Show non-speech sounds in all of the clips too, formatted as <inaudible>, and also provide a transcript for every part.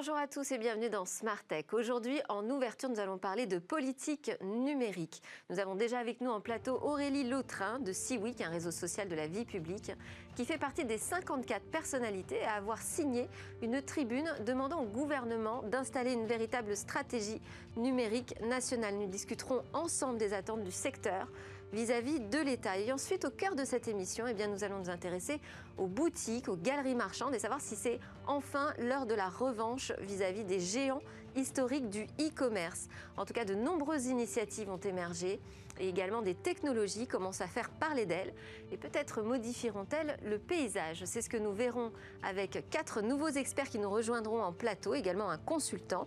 Bonjour à tous et bienvenue dans Smart Tech. Aujourd'hui, en ouverture, nous allons parler de politique numérique. Nous avons déjà avec nous en plateau Aurélie Lautrin de Siwick, un réseau social de la vie publique, qui fait partie des 54 personnalités à avoir signé une tribune demandant au gouvernement d'installer une véritable stratégie numérique nationale. Nous discuterons ensemble des attentes du secteur vis-à-vis de l'État. Et ensuite, au cœur de cette émission, eh bien, nous allons nous intéresser aux boutiques, aux galeries marchandes et savoir si c'est enfin l'heure de la revanche vis-à-vis des géants historiques du e-commerce. En tout cas, de nombreuses initiatives ont émergé et également des technologies commencent à faire parler d'elles et peut-être modifieront-elles le paysage. C'est ce que nous verrons avec quatre nouveaux experts qui nous rejoindront en plateau, également un consultant,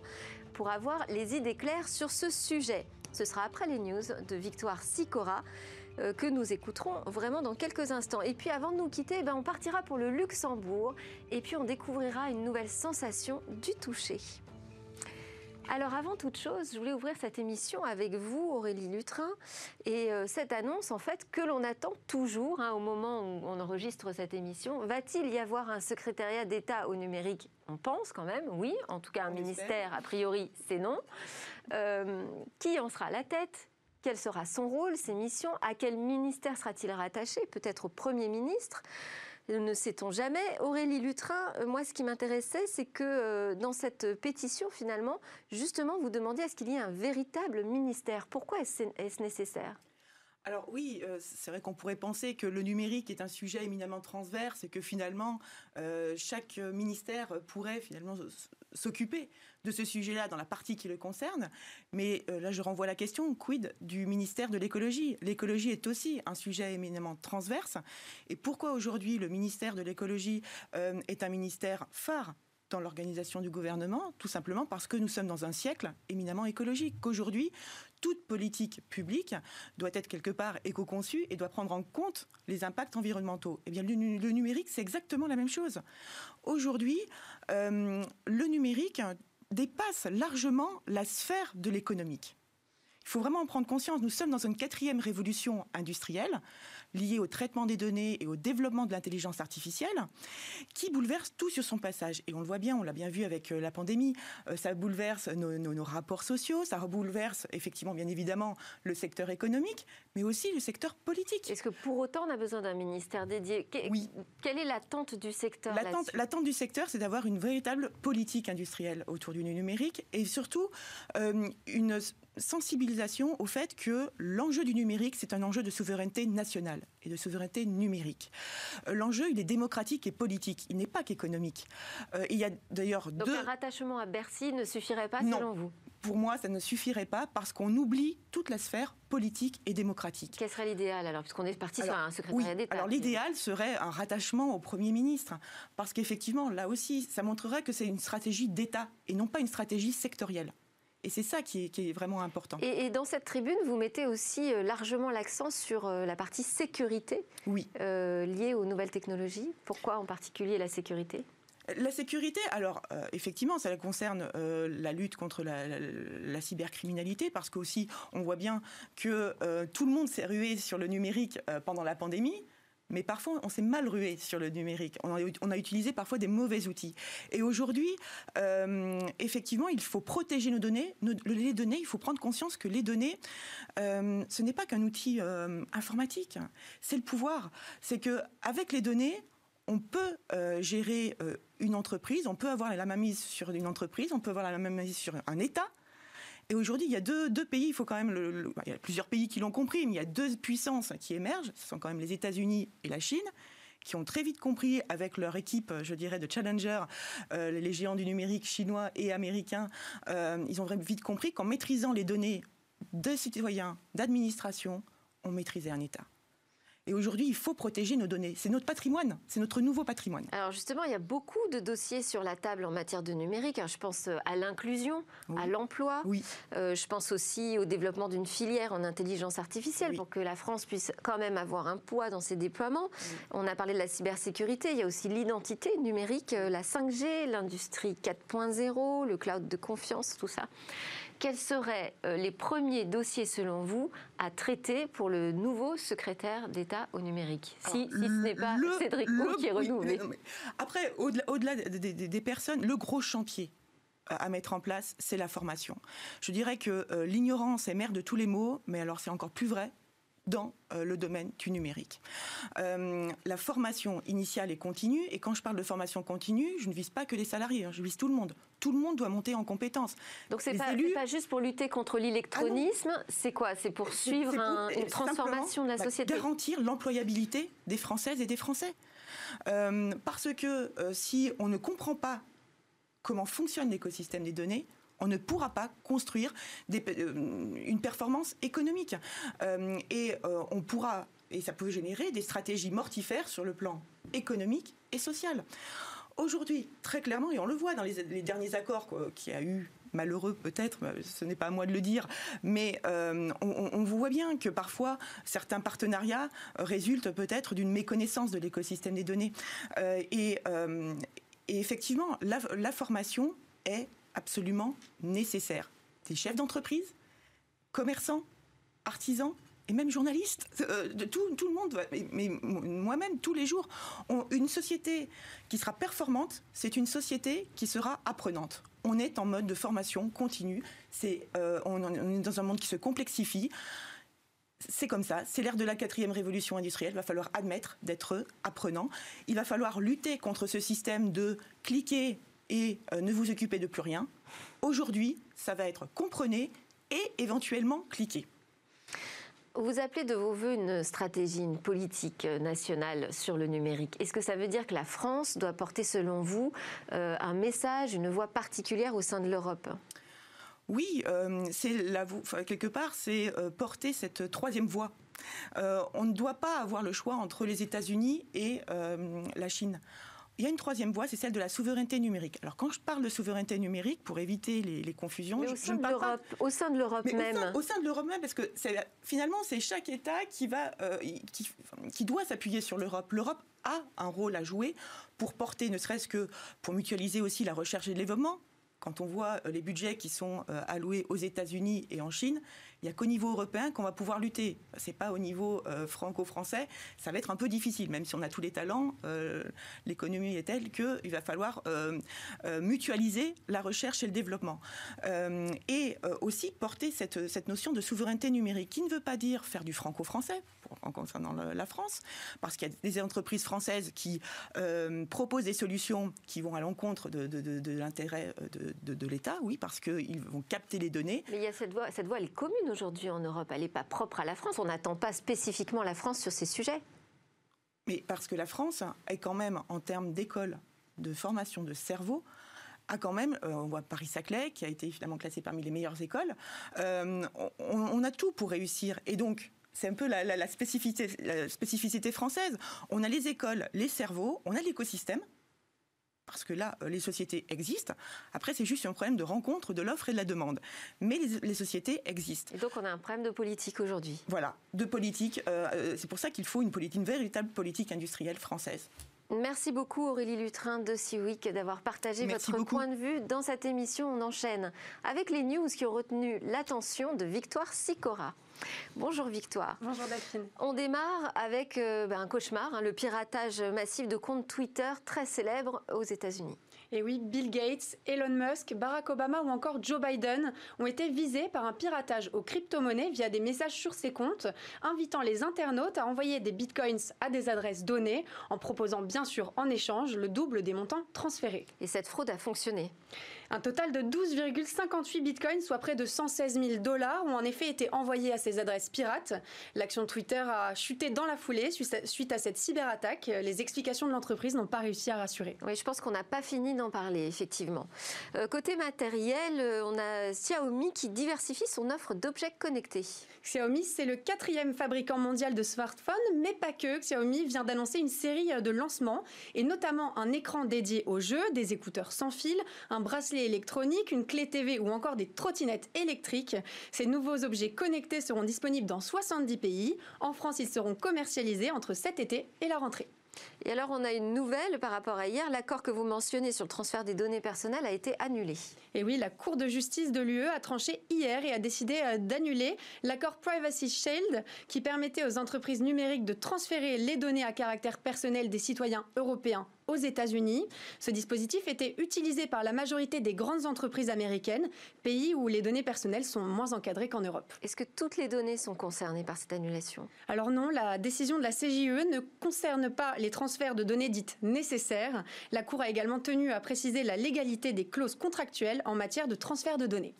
pour avoir les idées claires sur ce sujet. Ce sera après les news de Victoire Sicora euh, que nous écouterons vraiment dans quelques instants. Et puis avant de nous quitter, eh ben, on partira pour le Luxembourg et puis on découvrira une nouvelle sensation du toucher. Alors avant toute chose, je voulais ouvrir cette émission avec vous, Aurélie Lutrin, et euh, cette annonce en fait que l'on attend toujours hein, au moment où on enregistre cette émission. Va-t-il y avoir un secrétariat d'État au numérique? On pense quand même, oui. En tout cas, un ministère, a priori, c'est non. Euh, qui en sera la tête? Quel sera son rôle, ses missions? À quel ministère sera-t-il rattaché? Peut-être au Premier ministre? Ne sait-on jamais. Aurélie Lutrin, euh, moi, ce qui m'intéressait, c'est que euh, dans cette pétition, finalement, justement, vous demandiez à ce qu'il y ait un véritable ministère. Pourquoi est-ce nécessaire? Alors oui, euh, c'est vrai qu'on pourrait penser que le numérique est un sujet éminemment transverse et que finalement chaque ministère pourrait finalement s'occuper de ce sujet-là dans la partie qui le concerne. Mais là, je renvoie la question, quid du ministère de l'écologie? L'écologie est aussi un sujet éminemment transverse. Et pourquoi aujourd'hui le ministère de l'écologie est un ministère phare? Dans l'organisation du gouvernement, tout simplement parce que nous sommes dans un siècle éminemment écologique, qu'aujourd'hui, toute politique publique doit être quelque part éco-conçue et doit prendre en compte les impacts environnementaux. Eh bien, le, numérique, c'est exactement la même chose. Aujourd'hui, euh, le numérique dépasse largement la sphère de l'économique. Il faut vraiment en prendre conscience. Nous sommes dans une quatrième révolution industrielle liée au traitement des données et au développement de l'intelligence artificielle qui bouleverse tout sur son passage. Et on le voit bien, on l'a bien vu avec euh, la pandémie, euh, ça bouleverse nos, rapports sociaux, ça bouleverse effectivement bien évidemment le secteur économique, mais aussi le secteur politique. Est-ce que pour autant on a besoin d'un ministère dédié? Oui. Quelle est l'attente du secteur L'attente du secteur, c'est d'avoir une véritable politique industrielle autour du numérique et surtout euh, une sensibilisation au fait que l'enjeu du numérique, c'est un enjeu de souveraineté nationale et de souveraineté numérique. Euh, l'enjeu, il est démocratique et politique, il n'est pas qu'économique. Euh, il y a d'ailleurs Donc un rattachement à Bercy ne suffirait pas selon vous? Pour moi, ça ne suffirait pas parce qu'on oublie toute la sphère politique et démocratique. Quel serait l'idéal alors, puisqu'on est parti sur un secrétariat d'État Alors l'idéal serait un rattachement au Premier ministre, parce qu'effectivement, là aussi, ça montrerait que c'est une stratégie d'État et non pas une stratégie sectorielle. Et c'est ça qui est, vraiment important. Et, dans cette tribune, vous mettez aussi euh, largement l'accent sur euh, la partie sécurité oui. Euh, liée aux nouvelles technologies. Pourquoi en particulier la sécurité? La sécurité, alors effectivement, ça concerne la lutte contre la, cybercriminalité, parce qu'aussi on voit bien que tout le monde s'est rué sur le numérique pendant la pandémie mais parfois on s'est mal rué sur le numérique. On a, utilisé parfois des mauvais outils. Et aujourd'hui, euh, effectivement, il faut protéger nos données. les données, il faut prendre conscience que les données, euh, ce n'est pas qu'un outil euh, informatique, c'est le pouvoir. C'est que avec les données, on peut gérer une entreprise, on peut avoir la mainmise sur une entreprise, on peut avoir la mainmise sur un État. Et aujourd'hui, il y a deux, pays, il faut quand même, il y a plusieurs pays qui l'ont compris, mais il y a deux puissances qui émergent, ce sont quand même les États-Unis et la Chine qui ont très vite compris avec leur équipe, je dirais, de challenger, euh, les géants du numérique chinois et américains, euh, ils ont vite compris qu'en maîtrisant les données de citoyens, d'administration, on maîtrisait un État. Et aujourd'hui, il faut protéger nos données. C'est notre patrimoine, c'est notre nouveau patrimoine. Alors justement, il y a beaucoup de dossiers sur la table en matière de numérique. Je pense euh, à l'inclusion, à l'emploi. Oui. Euh, je pense aussi au développement d'une filière en intelligence artificielle pour que la France puisse quand même avoir un poids dans ses déploiements. On a parlé de la cybersécurité. Il y a aussi l'identité numérique, euh, la 5G, l'industrie 4.0, le cloud de confiance, tout ça quels seraient euh, les premiers dossiers, selon vous, à traiter pour le nouveau secrétaire d'État au numérique? Si, ce n'est pas Cédric qui est renouvelé. après, au-delà des personnes, le gros chantier, à mettre en place, c'est la formation. Je dirais que l'ignorance est mère de tous les maux, mais alors c'est encore plus vrai dans euh, le domaine du numérique. Euh, la formation initiale et continue, et quand je parle de formation continue, je ne vise pas que les salariés, hein, je vise tout le monde. Tout le monde doit monter en compétences. Donc c'est pas, pas juste pour lutter contre l'électronisme, ah c'est quoi? C'est pour suivre une transformation de la société? Garantir l'employabilité des Françaises et des Français. Euh, parce que si on ne comprend pas comment fonctionne l'écosystème des données, on ne pourra pas construire euh, une performance économique. Euh, et euh, on pourra, et ça peut générer des stratégies mortifères sur le plan économique et social. Aujourd'hui, très clairement, et on le voit dans les, derniers accords qu'il y a eu malheureux peut-être, ce n'est pas à moi de le dire, mais on, voit bien que parfois certains partenariats résultent peut-être d'une méconnaissance de l'écosystème des données. et, effectivement, la formation est absolument nécessaire. Des chefs d'entreprise, commerçants, artisans et même journalistes, euh, tout, tout, le monde, mais, moi-même tous les jours. une société qui sera performante, c'est une société qui sera apprenante. On est en mode de formation continue, c'est, euh, on, est dans un monde qui se complexifie. C'est comme ça, c'est l'ère de la quatrième révolution industrielle. Il va falloir admettre d'être apprenant. Il va falloir lutter contre ce système de cliquer et euh, ne vous occupez de plus rien. Aujourd'hui, ça va être comprenez et éventuellement cliquez. Vous appelez de vos voeux une stratégie, une politique nationale sur le numérique. Est-ce que ça veut dire que la France doit porter, selon vous, euh, un message, une voix particulière au sein de l'Europe? Oui, euh, quelque part, c'est porter cette troisième voie. on ne doit pas avoir le choix entre les États-Unis et la Chine. Il y a une troisième voie, c'est celle de la souveraineté numérique. Alors quand je parle de souveraineté numérique, pour éviter les, confusions, au, sein au, sein de l'Europe même. Au sein, de l'Europe même, parce que finalement c'est chaque État qui va, euh, qui, qui doit s'appuyer sur l'Europe. L'Europe a un rôle à jouer pour porter, ne serait-ce que pour mutualiser aussi la recherche et le développement. Quand on voit euh, les budgets qui sont euh, alloués aux États-Unis et en Chine, il n'y a qu'au niveau européen qu'on va pouvoir lutter. C'est pas au niveau euh, franco-français. Ça va être un peu difficile, même si on a tous les talents. Euh, l'économie est telle qu'il va falloir euh, mutualiser la recherche et le développement. et aussi porter cette, cette notion de souveraineté numérique, qui ne veut pas dire faire du franco-français en concernant la France, parce qu'il y a des entreprises françaises qui proposent des solutions qui vont à l'encontre de, l'intérêt de, l'État, oui, parce qu'ils vont capter les données. Mais il y a cette voie, cette elle est commune aujourd'hui en Europe. Elle n'est pas propre à la France. On n'attend pas spécifiquement la France sur ces sujets. Mais parce que la France est quand même, en termes d'école, de formation de cerveau, a quand même, euh, on voit Paris-Saclay, qui a été finalement classé parmi les meilleures écoles, euh, on, a tout pour réussir. Et donc, c'est un peu la spécificité française. On a les écoles, les cerveaux, on a l'écosystème, parce que là, euh, les sociétés existent. Après, c'est juste un problème de rencontre de l'offre et de la demande. Mais les, sociétés existent. Et donc, on a un problème de politique aujourd'hui. Voilà, de politique. Euh, euh, c'est pour ça qu'il faut une, politique, une véritable politique industrielle française. Merci beaucoup Aurélie Lutrin de Seaweek d'avoir partagé votre point de vue dans cette émission. On enchaîne avec les news qui ont retenu l'attention de Victoire Sicora. Bonjour Victoire. Bonjour Daphine. On démarre avec euh, ben, un cauchemar, hein, le piratage massif de comptes Twitter très célèbres aux États-Unis. Et oui, Bill Gates, Elon Musk, Barack Obama ou encore Joe Biden ont été visés par un piratage aux crypto-monnaies via des messages sur ces comptes, invitant les internautes à envoyer des bitcoins à des adresses données, en proposant bien sûr en échange le double des montants transférés. Et cette fraude a fonctionné un total de 12,58 bitcoins, soit près de 116 000 dollars, ont en effet été envoyés à ces adresses pirates. L'action Twitter a chuté dans la foulée suite à cette cyberattaque. Les explications de l'entreprise n'ont pas réussi à rassurer. Oui, je pense qu'on n'a pas fini d'en parler, effectivement. Euh, côté matériel, euh, on a Xiaomi qui diversifie son offre d'objets connectés. Xiaomi, c'est le quatrième fabricant mondial de smartphones, mais pas que. Xiaomi vient d'annoncer une série de lancements, et notamment un écran dédié aux jeux, des écouteurs sans fil, un bracelet électronique, une clé TV ou encore des trottinettes électriques. Ces nouveaux objets connectés seront disponibles dans 70 pays. En France, ils seront commercialisés entre cet été et la rentrée. Et alors, on a une nouvelle par rapport à hier. L'accord que vous mentionnez sur le transfert des données personnelles a été annulé. Et oui, la Cour de justice de l'UE a tranché hier et a décidé euh, d'annuler l'accord Privacy Shield qui permettait aux entreprises numériques de transférer les données à caractère personnel des citoyens européens aux États-Unis. Ce dispositif était utilisé par la majorité des grandes entreprises américaines, pays où les données personnelles sont moins encadrées qu'en Europe. Est-ce que toutes les données sont concernées par cette annulation? Alors non, la décision de la CJE ne concerne pas les transferts de données dites nécessaires. La Cour a également tenu à préciser la légalité des clauses contractuelles en matière de transfert de données.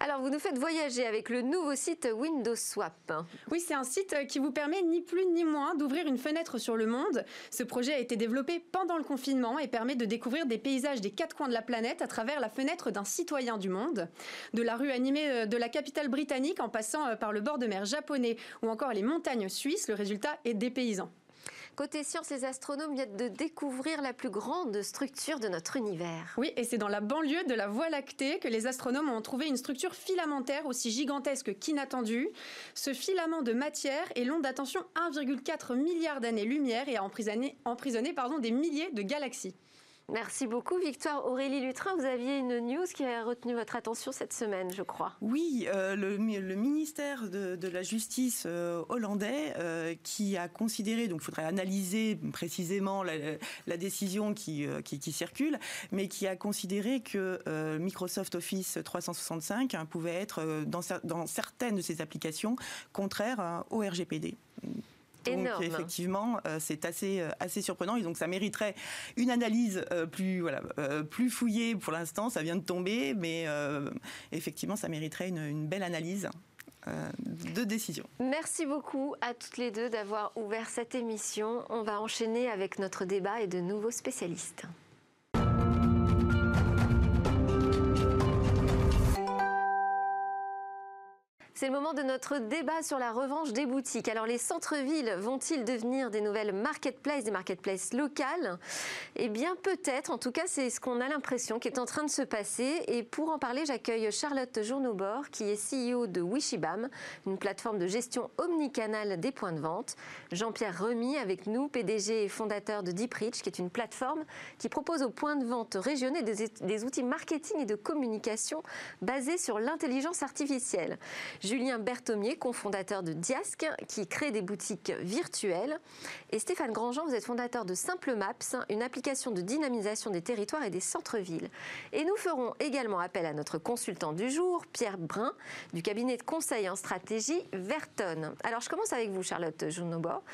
Alors, vous nous faites voyager avec le nouveau site Windows Swap. Oui, c'est un site qui vous permet ni plus ni moins d'ouvrir une fenêtre sur le monde. Ce projet a été développé pendant le confinement et permet de découvrir des paysages des quatre coins de la planète à travers la fenêtre d'un citoyen du monde. De la rue animée euh, de la capitale britannique en passant euh, par le bord de mer japonais ou encore les montagnes suisses, le résultat est dépaysant. Côté science, les astronomes viennent de découvrir la plus grande structure de notre univers. Oui, et c'est dans la banlieue de la Voie lactée que les astronomes ont trouvé une structure filamentaire aussi gigantesque qu'inattendue. Ce filament de matière est long d'attention 1,4 milliard d'années-lumière et a emprisonné, des milliers de galaxies. Merci beaucoup, Victoire. Aurélie Lutrin, vous aviez une news qui a retenu votre attention cette semaine, je crois. Oui, euh, le, ministère de, la Justice euh, hollandais euh, qui a considéré, donc il faudrait analyser précisément la, décision qui, circule, mais qui a considéré que Microsoft Office 365 hein, pouvait être, dans, dans certaines de ses applications, contraire hein, au RGPD. Donc effectivement, euh, c'est assez euh, assez surprenant et donc ça mériterait une analyse euh, plus voilà plus fouillée pour l'instant. Ça vient de tomber, mais effectivement, ça mériterait une, belle analyse de décision. Merci beaucoup à toutes les deux d'avoir ouvert cette émission. On va enchaîner avec notre débat et de nouveaux spécialistes. C'est le moment de notre débat sur la revanche des boutiques. Alors les centres-villes vont-ils devenir des nouvelles marketplaces, des marketplaces locales? Eh bien peut-être, en tout cas c'est ce qu'on a l'impression qui est en train de se passer. Et pour en parler, j'accueille Charlotte Journobord qui est CEO de Wishibam, une plateforme de gestion omnicanale des points de vente. Jean-Pierre Remy avec nous, PDG et fondateur de DeepReach, qui est une plateforme qui propose aux points de vente régionaux des, des outils marketing et de communication basés sur l'intelligence artificielle. Julien Berthomier, cofondateur de Diasc, qui crée des boutiques virtuelles. Et Stéphane Grandjean, vous êtes fondateur de Simple Maps, une application de dynamisation des territoires et des centres-villes. Et nous ferons également appel à notre consultant du jour, Pierre Brun, du cabinet de conseil en stratégie Verton. Alors je commence avec vous, Charlotte Jounobor.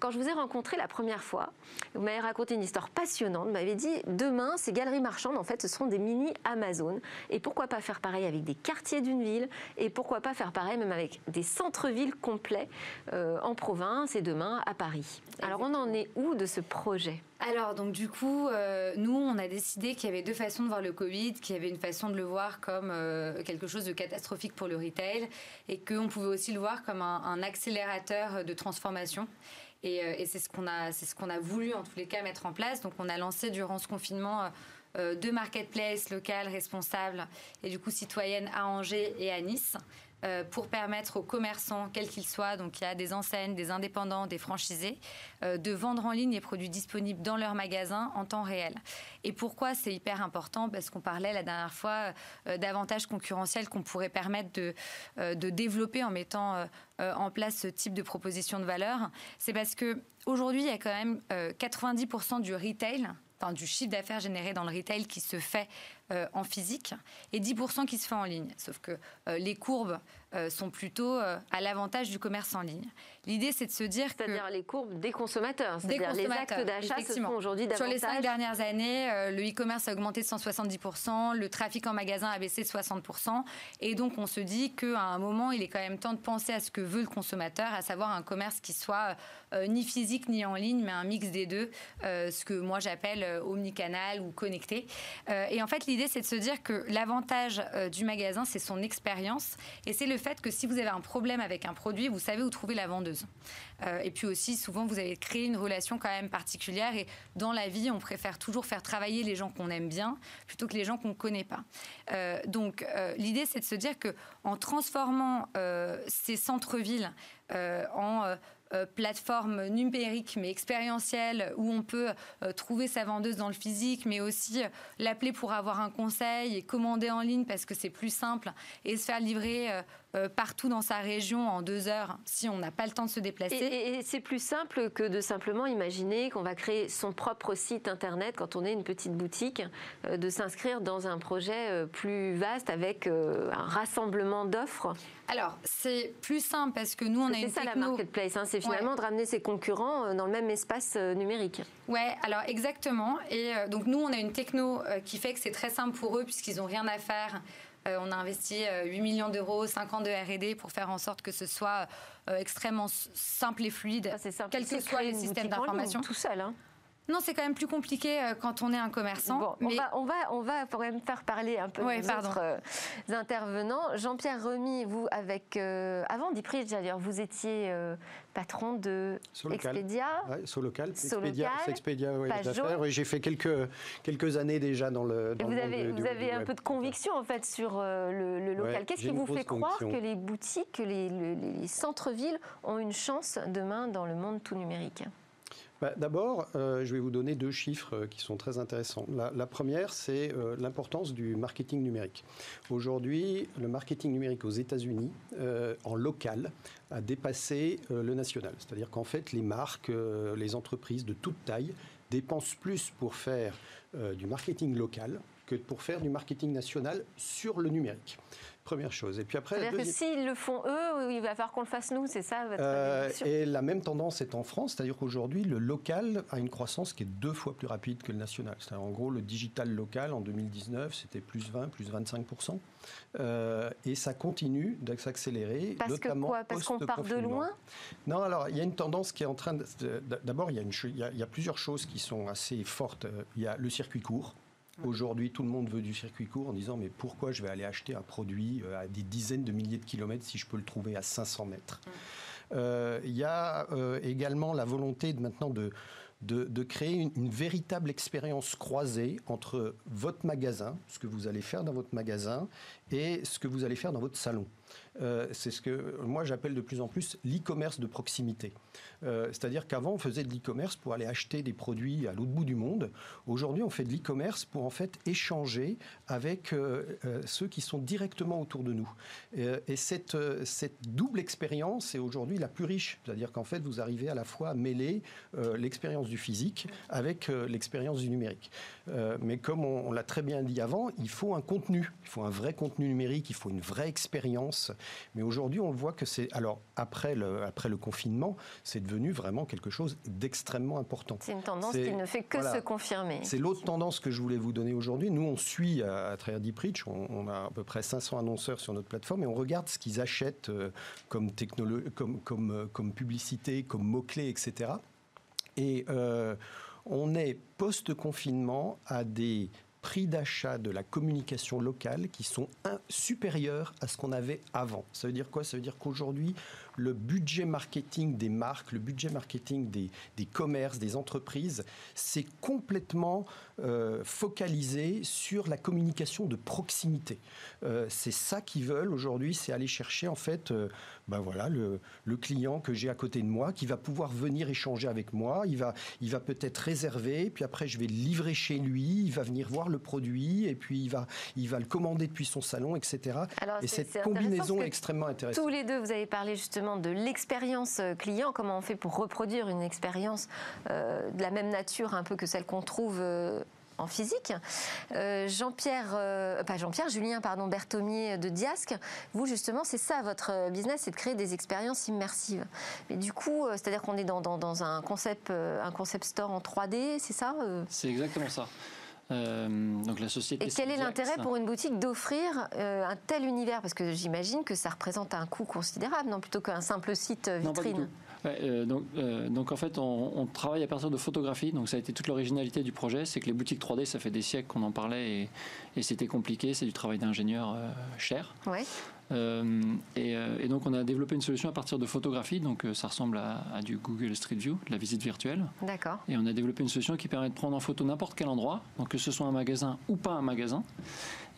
Quand je vous ai rencontré la première fois, vous m'avez raconté une histoire passionnante. Vous m'avez dit, demain, ces galeries marchandes, en fait, ce seront des mini Amazon. Et pourquoi pas faire pareil avec des quartiers d'une ville? Et pourquoi pas faire pareil même avec des centres-villes complets euh, en province et demain à Paris. Alors on en est où de ce projet? Alors, donc du coup, euh, nous, on a décidé qu'il y avait deux façons de voir le Covid, qu'il y avait une façon de le voir comme euh, quelque chose de catastrophique pour le retail et qu'on pouvait aussi le voir comme un, accélérateur de transformation. Et, c'est ce qu'on a, ce qu'on a voulu en tous les cas mettre en place. Donc, on a lancé durant ce confinement deux marketplaces locales responsables et du coup citoyennes à Angers et à Nice. Euh, pour permettre aux commerçants, quels qu'ils soient, donc il y a des enseignes, des indépendants, des franchisés, euh, de vendre en ligne les produits disponibles dans leur magasin en temps réel. Et pourquoi c'est hyper important? Parce qu'on parlait la dernière fois euh, d'avantages concurrentiels qu'on pourrait permettre de, de développer en mettant en place ce type de proposition de valeur. C'est parce que aujourd'hui, il y a quand même 90% du retail Du chiffre d'affaires généré dans le retail qui se fait euh, en physique et 10% qui se fait en ligne. Sauf que euh, les courbes euh, sont plutôt à l'avantage du commerce en ligne. L'idée, c'est de se dire que... C'est-à-dire les courbes des consommateurs. C'est-à-dire les actes d'achat se font aujourd'hui davantage... Sur les cinq dernières années, le e-commerce a augmenté de 170%, le trafic en magasin a baissé de 60%. Et donc, on se dit qu'à un moment, il est quand même temps de penser à ce que veut le consommateur, à savoir un commerce qui soit ni physique ni en ligne, mais un mix des deux, ce que moi j'appelle omnicanal ou connecté. et en fait, l'idée, l'idée, c'est de se dire que l'avantage euh, du magasin, c'est son expérience. Et c'est le fait que si vous avez un problème avec un produit, vous savez où trouver la vendeuse. Euh, et puis aussi, souvent, vous avez créé une relation quand même particulière. Et dans la vie, on préfère toujours faire travailler les gens qu'on aime bien plutôt que les gens qu'on ne connaît pas. Euh, donc, l'idée, c'est de se dire que en transformant ces centres-villes en plateforme numérique mais expérientielle où on peut trouver sa vendeuse dans le physique, mais aussi l'appeler pour avoir un conseil et commander en ligne parce que c'est plus simple et se faire livrer euh, partout dans sa région en deux heures si on n'a pas le temps de se déplacer. Et, c'est plus simple que de simplement imaginer qu'on va créer son propre site internet quand on est une petite boutique, euh, de s'inscrire dans un projet euh, plus vaste avec un rassemblement d'offres. Alors, c'est plus simple parce que nous, on a une C'est ça la marketplace, hein, c'est finalement de ramener ses concurrents dans le même espace numérique. Ouais, alors exactement. Et donc, nous, on a une techno qui fait que c'est très simple pour eux puisqu'ils n'ont rien à faire. Euh, on a investi 8 euh, millions d'euros, 5 ans de R&D pour faire en sorte que ce soit euh, extrêmement simple et fluide, ah, quel que soit les systèmes d'information. Tout seul, hein. Non, c'est quand même plus compliqué euh, quand on est un commerçant. mais... on, va, on, va, quand même faire parler un peu les autres euh, intervenants. Jean-Pierre Remy, vous, avec, euh, avant d'Ipris, dire, vous étiez patron de Expedia. Ouais, Solocal, Expedia, Expedia ouais, oui, J'ai fait quelques, quelques années déjà dans le. Dans vous avez, vous avez un peu de conviction en fait sur le, local. Qu'est-ce qui vous fait croire que les boutiques, que les, les centres-villes ont une chance demain dans le monde tout numérique? Bah, d'abord, euh, je vais vous donner deux chiffres euh, qui sont très intéressants. La, première, c'est euh, l'importance du marketing numérique. Aujourd'hui, le marketing numérique aux États-Unis, en local, a dépassé le national. C'est-à-dire qu'en fait, les marques, les entreprises de toute taille dépensent plus pour faire du marketing local que pour faire du marketing national sur le numérique. Première chose. Et puis après. C'est-à-dire que s'ils le font eux, il va falloir qu'on le fasse nous, c'est ça votre euh, Et la même tendance est en France, c'est-à-dire qu'aujourd'hui, le local a une croissance qui est deux fois plus rapide que le national. C'est-à-dire, en gros, le digital local en 2019, c'était plus 20, plus 25% euh, et ça continue de s'accélérer. Parce notamment que quoi? Parce qu'on part de loin? Non, alors il y a une tendance qui est en train de. D'abord, il, y a il y a plusieurs choses qui sont assez fortes. Il y a le circuit court. Aujourd'hui, tout le monde veut du circuit court en disant mais pourquoi je vais aller acheter un produit euh, à des dizaines de milliers de kilomètres si je peux le trouver à 500 mètres? Euh, Il y a euh, également la volonté de, maintenant de, de, créer une, une, véritable expérience croisée entre votre magasin, ce que vous allez faire dans votre magasin, et ce que vous allez faire dans votre salon. C'est ce que moi j'appelle de plus en plus l'e-commerce de proximité. Euh, c'est-à-dire qu'avant, on faisait de l'e-commerce pour aller acheter des produits à l'autre bout du monde. Aujourd'hui, on fait de l'e-commerce pour en fait échanger avec euh, euh, ceux qui sont directement autour de nous. et cette, cette double expérience est aujourd'hui la plus riche. C'est-à-dire qu'en fait, vous arrivez à la fois à mêler l'expérience du physique avec l'expérience du numérique. Mais comme on, l'a très bien dit avant, il faut un contenu. Il faut un vrai contenu numérique, il faut une vraie expérience. Mais aujourd'hui, on voit que c'est... Alors, après le, après le confinement, c'est devenu vraiment quelque chose d'extrêmement important. C'est une tendance qui ne fait que se confirmer. C'est l'autre tendance que je voulais vous donner aujourd'hui. Nous, on suit à, travers Deepreach, on, on, a à peu près 500 annonceurs sur notre plateforme et on regarde ce qu'ils achètent euh, comme, comme, comme, euh, comme publicité, comme mots-clés, etc. Et euh, on est post-confinement à des prix d'achat de la communication locale qui sont supérieurs à ce qu'on avait avant. Ça veut dire quoi? Ça veut dire qu'aujourd'hui, le budget marketing des marques, le budget marketing des, des commerces, des entreprises, c'est complètement euh, focalisé sur la communication de proximité. Euh, c'est ça qu'ils veulent aujourd'hui, c'est aller chercher en fait euh, ben voilà, le, le client que j'ai à côté de moi qui va pouvoir venir échanger avec moi. Il va, il va peut-être réserver, puis après je vais le livrer chez lui, il va venir voir le produit et puis il va, il va le commander depuis son salon, etc. et cette combinaison est extrêmement intéressante. Tous les deux, vous avez parlé justement de l'expérience client, comment on fait pour reproduire une expérience de la même nature un peu que celle qu'on trouve en physique? Euh, Jean-Pierre, euh, pas Jean-Pierre, Julien, pardon, Berthomier de Diasque, vous justement, c'est ça votre business, c'est de créer des expériences immersives. Mais du coup, euh, c'est-à-dire qu'on est dans, dans, un, concept, un concept store en 3D, c'est ça C'est exactement ça. Donc la société. Et quel est l'intérêt pour une boutique d'offrir un tel univers? Parce que j'imagine que ça représente un coût considérable, non plutôt qu'un simple site vitrine. Euh, donc, euh, donc, en fait, on, travaille à partir de photographie. Donc ça a été toute l'originalité du projet, c'est que les boutiques 3D, ça fait des siècles qu'on en parlait et, c'était compliqué. C'est du travail d'ingénieur euh, cher. Ouais. Et, donc on a développé une solution à partir de photographie. Donc ça ressemble à, à, du Google Street View, de la visite virtuelle. D'accord. Et on a développé une solution qui permet de prendre en photo n'importe quel endroit, donc que ce soit un magasin ou pas un magasin,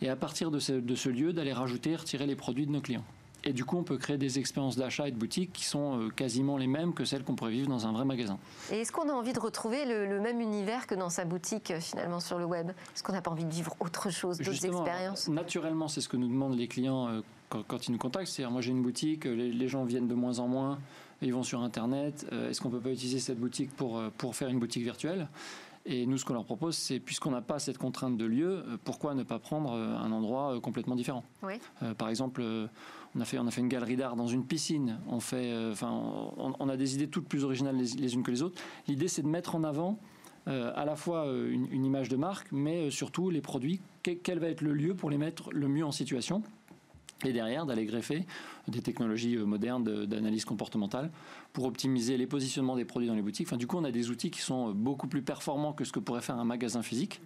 et à partir de ce, de ce lieu d'aller rajouter et retirer les produits de nos clients. Et du coup, on peut créer des expériences d'achat et de boutique qui sont quasiment les mêmes que celles qu'on pourrait vivre dans un vrai magasin. Et est-ce qu'on a envie de retrouver le, même univers que dans sa boutique finalement sur le web? Est-ce qu'on n'a pas envie de vivre autre chose, d'autres expériences? Naturellement, c'est ce que nous demandent les clients quand, ils nous contactent. C'est-à-dire, moi j'ai une boutique, les, gens viennent de moins en moins, ils vont sur Internet. Est-ce qu'on ne peut pas utiliser cette boutique pour, pour faire une boutique virtuelle? Et nous, ce qu'on leur propose, c'est puisqu'on n'a pas cette contrainte de lieu, euh, pourquoi ne pas prendre euh, un endroit euh, complètement différent Par exemple, on a fait, on a fait une galerie d'art dans une piscine. On, fait, enfin, on, a des idées toutes plus originales les, unes que les autres. L'idée, c'est de mettre en avant à la fois une, image de marque, mais surtout les produits. quel va être le lieu pour les mettre le mieux en situation et derrière d'aller greffer des technologies modernes d'analyse comportementale pour optimiser les positionnements des produits dans les boutiques. Enfin, du coup, on a des outils qui sont beaucoup plus performants que ce que pourrait faire un magasin physique.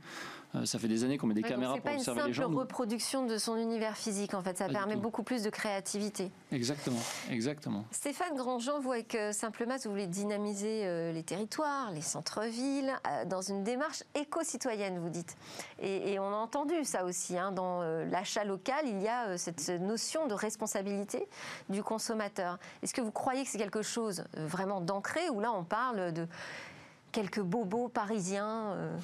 Euh, ça fait des années qu'on met des caméras pour observer les gens. C'est pas une simple reproduction de son univers physique, en fait. Ça permet beaucoup plus de créativité. Exactement, exactement. Stéphane Grandjean, vous, avec euh, Simplement, vous voulez dynamiser euh, les territoires, les centres-villes, dans une démarche éco-citoyenne, vous dites. Et, on a entendu ça aussi. Hein, dans l'achat local, il y a cette notion de responsabilité du consommateur. Est-ce que vous croyez que c'est quelque chose vraiment d'ancré ou là, on parle de quelques bobos parisiens euh,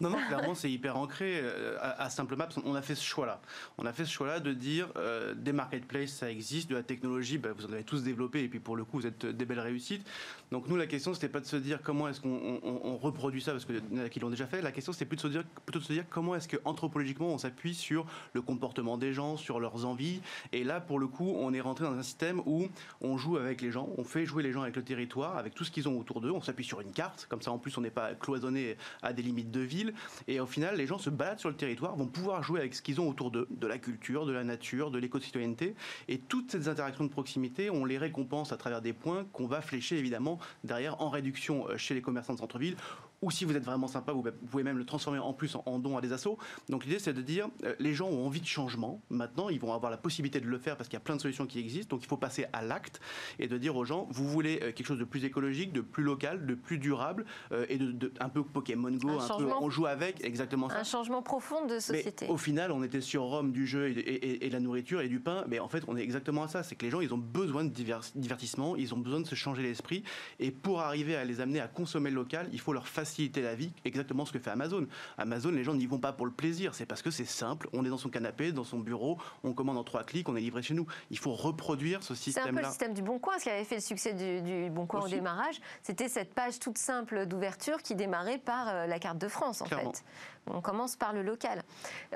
Non, non, clairement, c'est hyper ancré. Euh, à, Simple Maps, on a fait ce choix-là. On a fait ce choix-là de dire euh, des marketplaces, ça existe, de la technologie, bah, vous en avez tous développé, et puis pour le coup, vous êtes des belles réussites. Donc nous, la question, c'était pas de se dire comment est-ce qu'on reproduit ça, parce qu'il y en a qui l'ont déjà fait. La question, c'était plutôt, plutôt de se dire comment est-ce que anthropologiquement, on s'appuie sur le comportement des gens, sur leurs envies. Et là, pour le coup, on est rentré dans un système où on joue avec les gens, on fait jouer les gens avec le territoire, avec tout ce qu'ils ont autour d'eux, on s'appuie sur une carte comme ça, en plus, on n'est pas cloisonné à des limites de ville. Et au final, les gens se baladent sur le territoire, vont pouvoir jouer avec ce qu'ils ont autour d'eux, de la culture, de la nature, de l'éco-citoyenneté. Et toutes ces interactions de proximité, on les récompense à travers des points qu'on va flécher évidemment derrière en réduction euh, chez les commerçants de centre-ville ou si vous êtes vraiment sympa, vous pouvez même le transformer en plus en, don à des assos. Donc l'idée, c'est de dire, euh, les gens ont envie de changement. Maintenant, ils vont avoir la possibilité de le faire parce qu'il y a plein de solutions qui existent. Donc il faut passer à l'acte et de dire aux gens, vous voulez euh, quelque chose de plus écologique, de plus local, de plus durable euh, et de, un peu Pokémon Go, un, peu on joue avec, exactement ça. Un changement profond de société. Mais au final, on était sur Rome du jeu et, et, la nourriture et du pain, mais en fait, on est exactement à ça. C'est que les gens, ils ont besoin de divertissement, ils ont besoin de se changer l'esprit et pour arriver à les amener à consommer le local, il faut leur faciliter la vie exactement ce que fait Amazon. Amazon, les gens n'y vont pas pour le plaisir, c'est parce que c'est simple. On est dans son canapé, dans son bureau, on commande en trois clics, on est livré chez nous. Il faut reproduire ce système-là. C'est un peu le système du Bon Coin, ce qui avait fait le succès du, Bon Coin au démarrage. C'était cette page toute simple d'ouverture qui démarrait par euh, la carte de France, en fait. On commence par le local.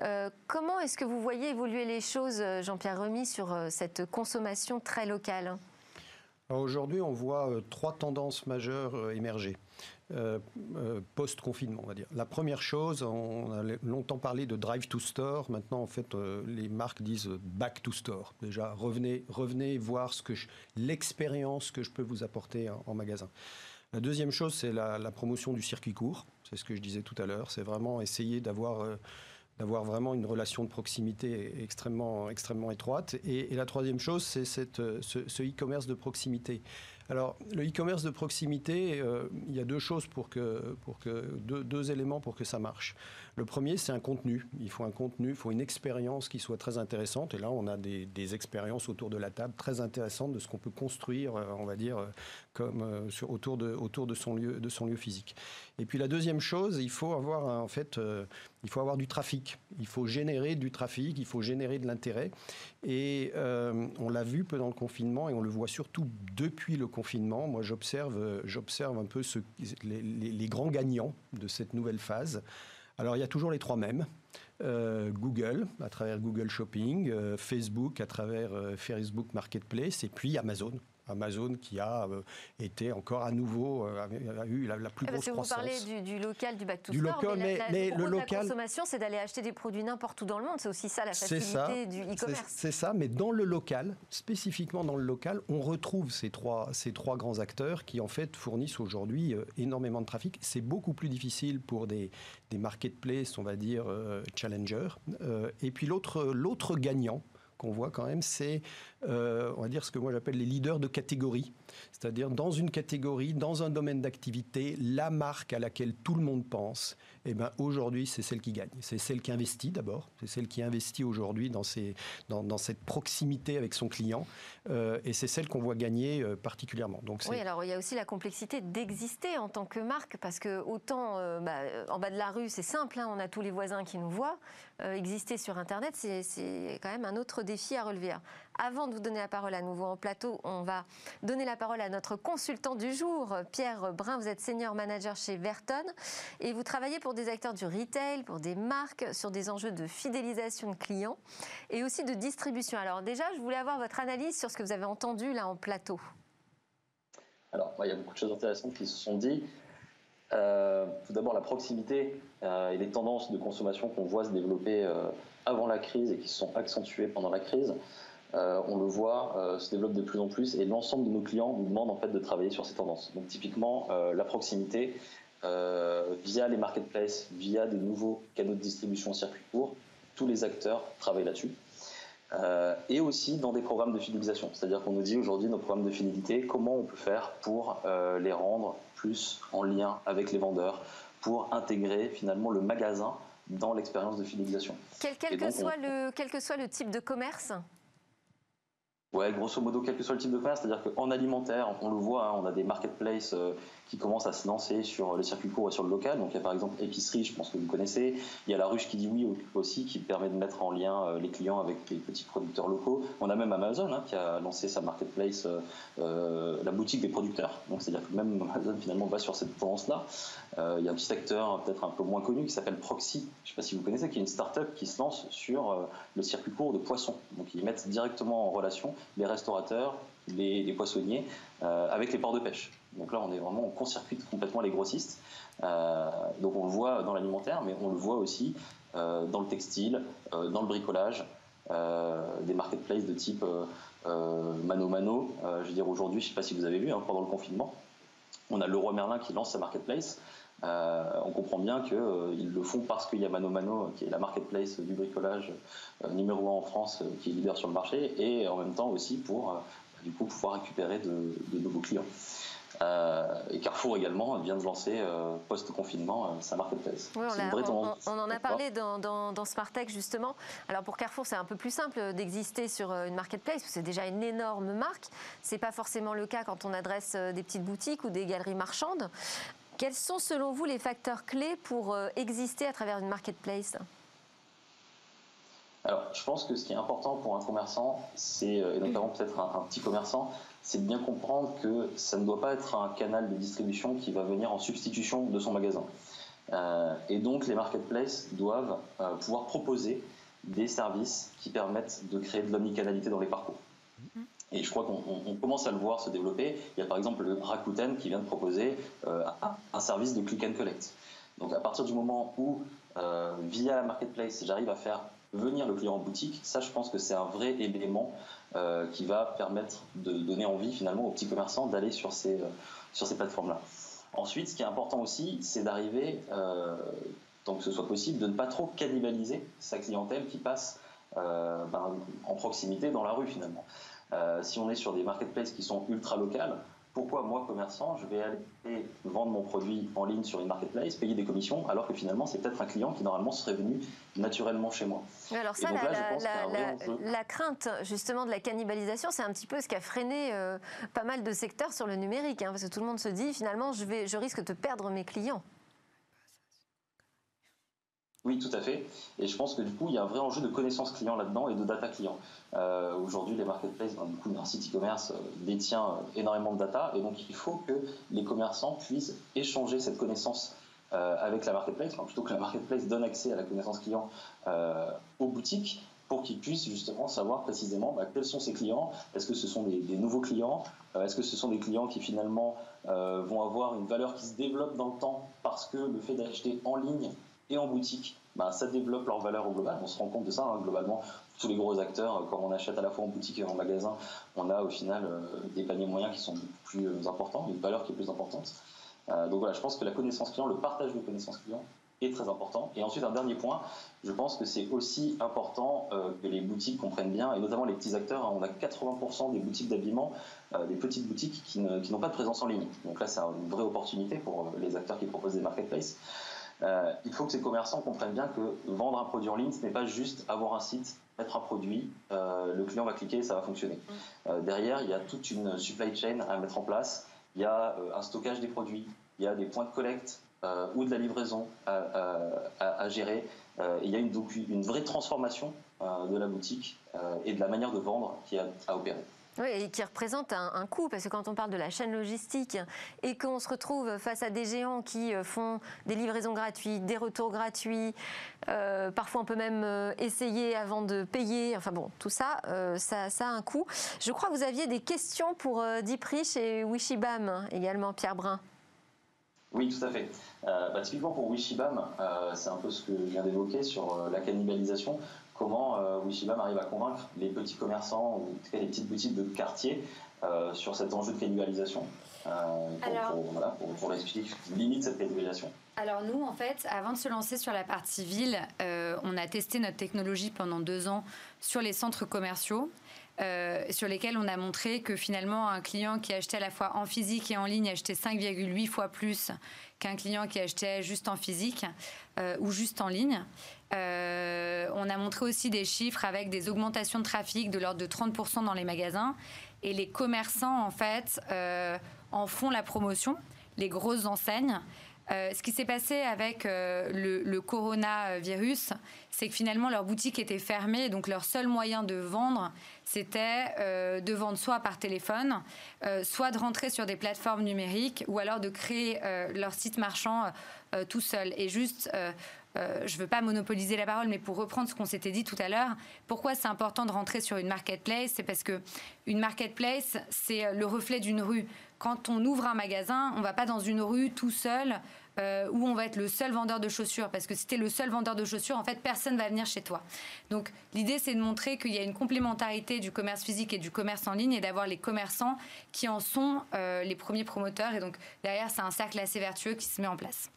Euh, comment est-ce que vous voyez évoluer les choses, euh, Jean-Pierre Remy, sur cette consommation très locale? Aujourd'hui, on voit trois tendances majeures émerger. Euh, euh, post-confinement, on va dire. La première chose, on a longtemps parlé de drive to store. Maintenant, en fait, euh, les marques disent back to store. Déjà, revenez, revenez voir ce que l'expérience que je peux vous apporter en, magasin. La deuxième chose, c'est la, promotion du circuit court. C'est ce que je disais tout à l'heure. C'est vraiment essayer d'avoir d'avoir vraiment une relation de proximité extrêmement, extrêmement étroite. Et, la troisième chose, c'est ce e-commerce de proximité. Alors, le e-commerce de proximité, euh, il y a deux choses pour que, pour que deux, éléments pour que ça marche. Le premier, c'est un contenu. Il faut un contenu, il faut une expérience qui soit très intéressante. Et là, on a des, expériences autour de la table très intéressantes de ce qu'on peut construire, euh, on va dire, euh, comme autour de, autour de son lieu, physique. Et puis la deuxième chose, il faut avoir en fait, il faut avoir du trafic. Il faut générer du trafic, il faut générer de l'intérêt. Et on l'a vu peu dans le confinement, et on le voit surtout depuis le confinement, moi j'observe, j'observe un peu les, grands gagnants de cette nouvelle phase. Alors il y a toujours les trois mêmes. Euh, Google à travers Google Shopping, euh, Facebook à travers euh, Facebook Marketplace et puis Amazon Amazon qui a euh, été encore à nouveau, euh, a, eu la, plus grosse croissance. Vous parlez du, local, du back to du store, mais, mais, le local, la consommation, c'est d'aller acheter des produits n'importe où dans le monde. C'est aussi ça la facilité du e-commerce. C'est ça, mais dans le local, spécifiquement dans le local, on retrouve ces trois, ces trois grands acteurs qui en fait fournissent aujourd'hui euh, énormément de trafic. C'est beaucoup plus difficile pour des, des marketplaces, on va dire, challenger. et puis l'autre gagnant, qu'on voit quand même, c'est on va dire ce que moi j'appelle les leaders de catégorie. C'est-à-dire dans une catégorie, dans un domaine d'activité, la marque à laquelle tout le monde pense, eh ben, aujourd'hui, c'est celle qui gagne. C'est celle qui investit d'abord, c'est celle qui investit aujourd'hui dans, cette proximité avec son client, euh, et c'est celle qu'on voit gagner euh, particulièrement. Oui, alors il y a aussi la complexité d'exister en tant que marque, parce que autant euh, bah, en bas de la rue, c'est simple, hein, on a tous les voisins qui nous voient. exister sur Internet, c'est quand même un autre défi à relever. Avant de vous donner la parole à nouveau en plateau, on va donner la parole à notre consultant du jour, Pierre Brun. Vous êtes senior manager chez Verton et vous travaillez pour des acteurs du retail, pour des marques, sur des enjeux de fidélisation de clients et aussi de distribution. Alors déjà, je voulais avoir votre analyse sur ce que vous avez entendu là en plateau. Alors, il y a beaucoup de choses intéressantes qui se sont dites. Euh, tout d'abord, la proximité euh, et les tendances de consommation qu'on voit se développer euh, avant la crise et qui se sont accentuées pendant la crise. On le voit, se développe de plus en plus et l'ensemble de nos clients nous demandent en fait de travailler sur ces tendances. Donc typiquement, la proximité, euh, via les marketplaces, via des nouveaux canaux de distribution en circuit court. Tous les acteurs travaillent là-dessus. Euh, et aussi dans des programmes de fidélisation. C'est-à-dire qu'on nous dit aujourd'hui nos programmes de fidélité, comment on peut faire pour euh, les rendre plus en lien avec les vendeurs, pour intégrer finalement le magasin dans l'expérience de fidélisation. Quel, que soit le, quel que soit le type de commerce Ouais, grosso modo, quel que soit le type de commerce, c'est-à-dire qu'en alimentaire, on le voit, hein, on a des marketplaces qui commencent à se lancer sur le circuit court et sur le local. Donc il y a par exemple Épicerie, je pense que vous connaissez. Il y a La Ruche qui dit oui aussi, qui permet de mettre en lien euh, les clients avec les petits producteurs locaux. On a même Amazon hein, qui a lancé sa marketplace, euh, euh, la boutique des producteurs. Donc c'est-à-dire que même <laughs> Amazon finalement va sur cette tendance-là. il y a un petit secteur peut-être un peu moins connu qui s'appelle Proxy. Je ne sais pas si vous connaissez, qui est une start-up qui se lance sur le circuit court de poissons. Donc ils mettent directement en relation les restaurateurs, les, poissonniers avec les ports de pêche. Donc là, on est vraiment, on court-circuite complètement les grossistes. Euh, donc on le voit dans l'alimentaire, mais on le voit aussi euh, dans le textile, euh, dans le bricolage, des marketplaces de type Mano Mano. je veux dire, aujourd'hui, je ne sais pas si vous avez vu, hein, pendant le confinement, on a Leroy Merlin qui lance sa marketplace. On comprend bien qu'ils le font parce qu'il y a Mano Mano, qui est la marketplace du bricolage numéro un en France, qui est leader sur le marché, et en même temps aussi pour du coup, pouvoir récupérer de nouveaux clients. Euh, et Carrefour également vient de lancer euh, post-confinement euh, sa marketplace. Oui, on, on, en a parlé dans, dans, dans Smartech justement. Alors pour Carrefour, c'est un peu plus simple d'exister sur une marketplace, c'est déjà une énorme marque. C'est pas forcément le cas quand on adresse des petites boutiques ou des galeries marchandes. Quels sont selon vous les facteurs clés pour exister à travers une marketplace? Alors, je pense que ce qui est important pour un commerçant, c'est, et notamment peut-être un, petit commerçant, c'est de bien comprendre que ça ne doit pas être un canal de distribution qui va venir en substitution de son magasin. Euh, et donc les marketplaces doivent euh, pouvoir proposer des services qui permettent de créer de l'omnicanalité dans les parcours. Et je crois qu'on commence à le voir se développer. Il y a par exemple le Rakuten qui vient de proposer euh, un service de click and collect. Donc à partir du moment où, via la marketplace, j'arrive à faire venir le client en boutique, ça je pense que c'est un vrai élément euh, qui va permettre de donner envie finalement aux petits commerçants d'aller sur ces, euh, sur ces plateformes-là. Ensuite, ce qui est important aussi, c'est d'arriver, euh, tant que ce soit possible, de ne pas trop cannibaliser sa clientèle qui passe ben, en proximité dans la rue finalement. Si on est sur des marketplaces qui sont ultra locales, pourquoi moi, commerçant, je vais aller vendre mon produit en ligne sur une marketplace, payer des commissions, alors que finalement, c'est peut-être un client qui normalement serait venu naturellement chez moi? Alors ça, la, crainte justement de la cannibalisation, c'est un petit peu ce qui a freiné euh, pas mal de secteurs sur le numérique, hein, parce que tout le monde se dit finalement, je, vais, je risque de perdre mes clients. Oui, tout à fait. Et je pense que du coup, il y a un vrai enjeu de connaissance client là-dedans et de data client. Euh, aujourd'hui, les marketplaces, ben, du coup, un site e-commerce euh, détient euh, énormément de data et donc il faut que les commerçants puissent échanger cette connaissance avec la marketplace, plutôt que la marketplace donne accès à la connaissance client aux boutiques pour qu'ils puissent justement savoir précisément bah, quels sont ces clients, est-ce que ce sont des nouveaux clients, est-ce que ce sont des clients qui finalement vont avoir une valeur qui se développe dans le temps parce que le fait d'acheter en ligne et en boutique, bah, ça développe leur valeur au global. On se rend compte de ça, hein, globalement. Tous les gros acteurs, euh, quand on achète à la fois en boutique et en magasin, on a au final euh, des paniers moyens qui sont plus euh, importants, une valeur qui est plus importante. donc voilà, je pense que la connaissance client, le partage de connaissances clients est très important. Et ensuite, un dernier point, je pense que c'est aussi important euh, que les boutiques comprennent bien, et notamment les petits acteurs. Hein. on a 80% des boutiques d'habillement, euh, des petites boutiques qui, n'ont pas de présence en ligne. Donc là, c'est une vraie opportunité pour euh, les acteurs qui proposent des marketplaces. Il faut que ces commerçants comprennent bien que vendre un produit en ligne, ce n'est pas juste avoir un site, mettre un produit, le client va cliquer et ça va fonctionner. derrière, il y a toute une supply chain à mettre en place. Il y a un stockage des produits, il y a des points de collecte euh, ou de la livraison à, gérer. Euh, il y a une, une vraie transformation euh, de la boutique et de la manière de vendre qui a à opérer. Oui, et qui représente un, coût, parce que quand on parle de la chaîne logistique et qu'on se retrouve face à des géants qui font des livraisons gratuites, des retours gratuits, parfois on peut même essayer avant de payer, enfin bon, tout ça, ça, a un coût. Je crois que vous aviez des questions pour Diprich et Wishibam également, Pierre Brun. Oui, tout à fait. Euh, bah, typiquement pour Wishibam, euh, c'est un peu ce que je viens d'évoquer sur euh, la cannibalisation. Comment Wishibam arrive à convaincre les petits commerçants ou en tout cas les petites boutiques de quartier sur cet enjeu de cannibalisation pour, voilà, pour, expliquer limite cette cannibalisation alors nous, en fait, avant de se lancer sur la partie ville, on a testé notre technologie pendant deux ans sur les centres commerciaux. Euh, sur lesquels on a montré que finalement un client qui achetait à la fois en physique et en ligne achetait 5,8 fois plus qu'un client qui achetait juste en physique euh, ou juste en ligne. Euh, on a montré aussi des chiffres avec des augmentations de trafic de l'ordre de 30% dans les magasins. Et les commerçants, en fait, en font la promotion, les grosses enseignes. Euh, ce qui s'est passé avec euh, le, coronavirus, c'est que finalement leur boutique était fermée, donc leur seul moyen de vendre, c'était euh, de vendre soit par téléphone, soit de rentrer sur des plateformes numériques, ou alors de créer leur site marchand tout seul. Et juste, je ne veux pas monopoliser la parole, mais pour reprendre ce qu'on s'était dit tout à l'heure, pourquoi c'est important de rentrer sur une marketplace? C'est parce que une marketplace, c'est le reflet d'une rue quand on ouvre un magasin, on va pas dans une rue tout seul euh, où on va être le seul vendeur de chaussures. Parce que si tu es le seul vendeur de chaussures, en fait, personne va venir chez toi. Donc l'idée, c'est de montrer qu'il y a une complémentarité du commerce physique et du commerce en ligne et d'avoir les commerçants qui en sont euh, les premiers promoteurs. Et donc derrière, c'est un cercle assez vertueux qui se met en place.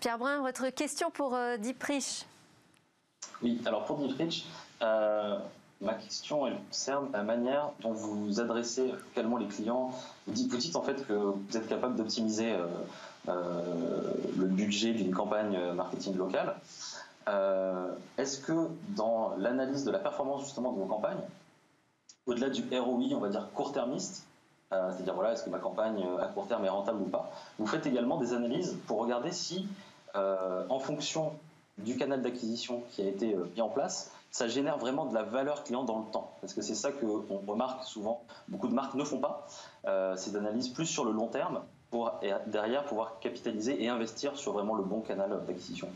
Pierre Brun, votre question pour euh, Rich Oui, alors pour Deep euh, Ma question, elle concerne la manière dont vous adressez localement les clients. Vous dites, en fait que vous êtes capable d'optimiser euh, euh, le budget d'une campagne marketing locale. Euh, est-ce que dans l'analyse de la performance justement de vos campagnes, au-delà du ROI, on va dire court-termiste, c'est-à-dire voilà, est-ce que ma campagne à court terme est rentable ou pas, vous faites également des analyses pour regarder si, en fonction du canal d'acquisition qui a été mis en place, ça génère vraiment de la valeur client dans le temps. Parce que c'est ça qu'on remarque souvent, beaucoup de marques ne font pas, euh, c'est d'analyse plus sur le long terme pour derrière pouvoir capitaliser et investir sur vraiment le bon canal d'acquisition.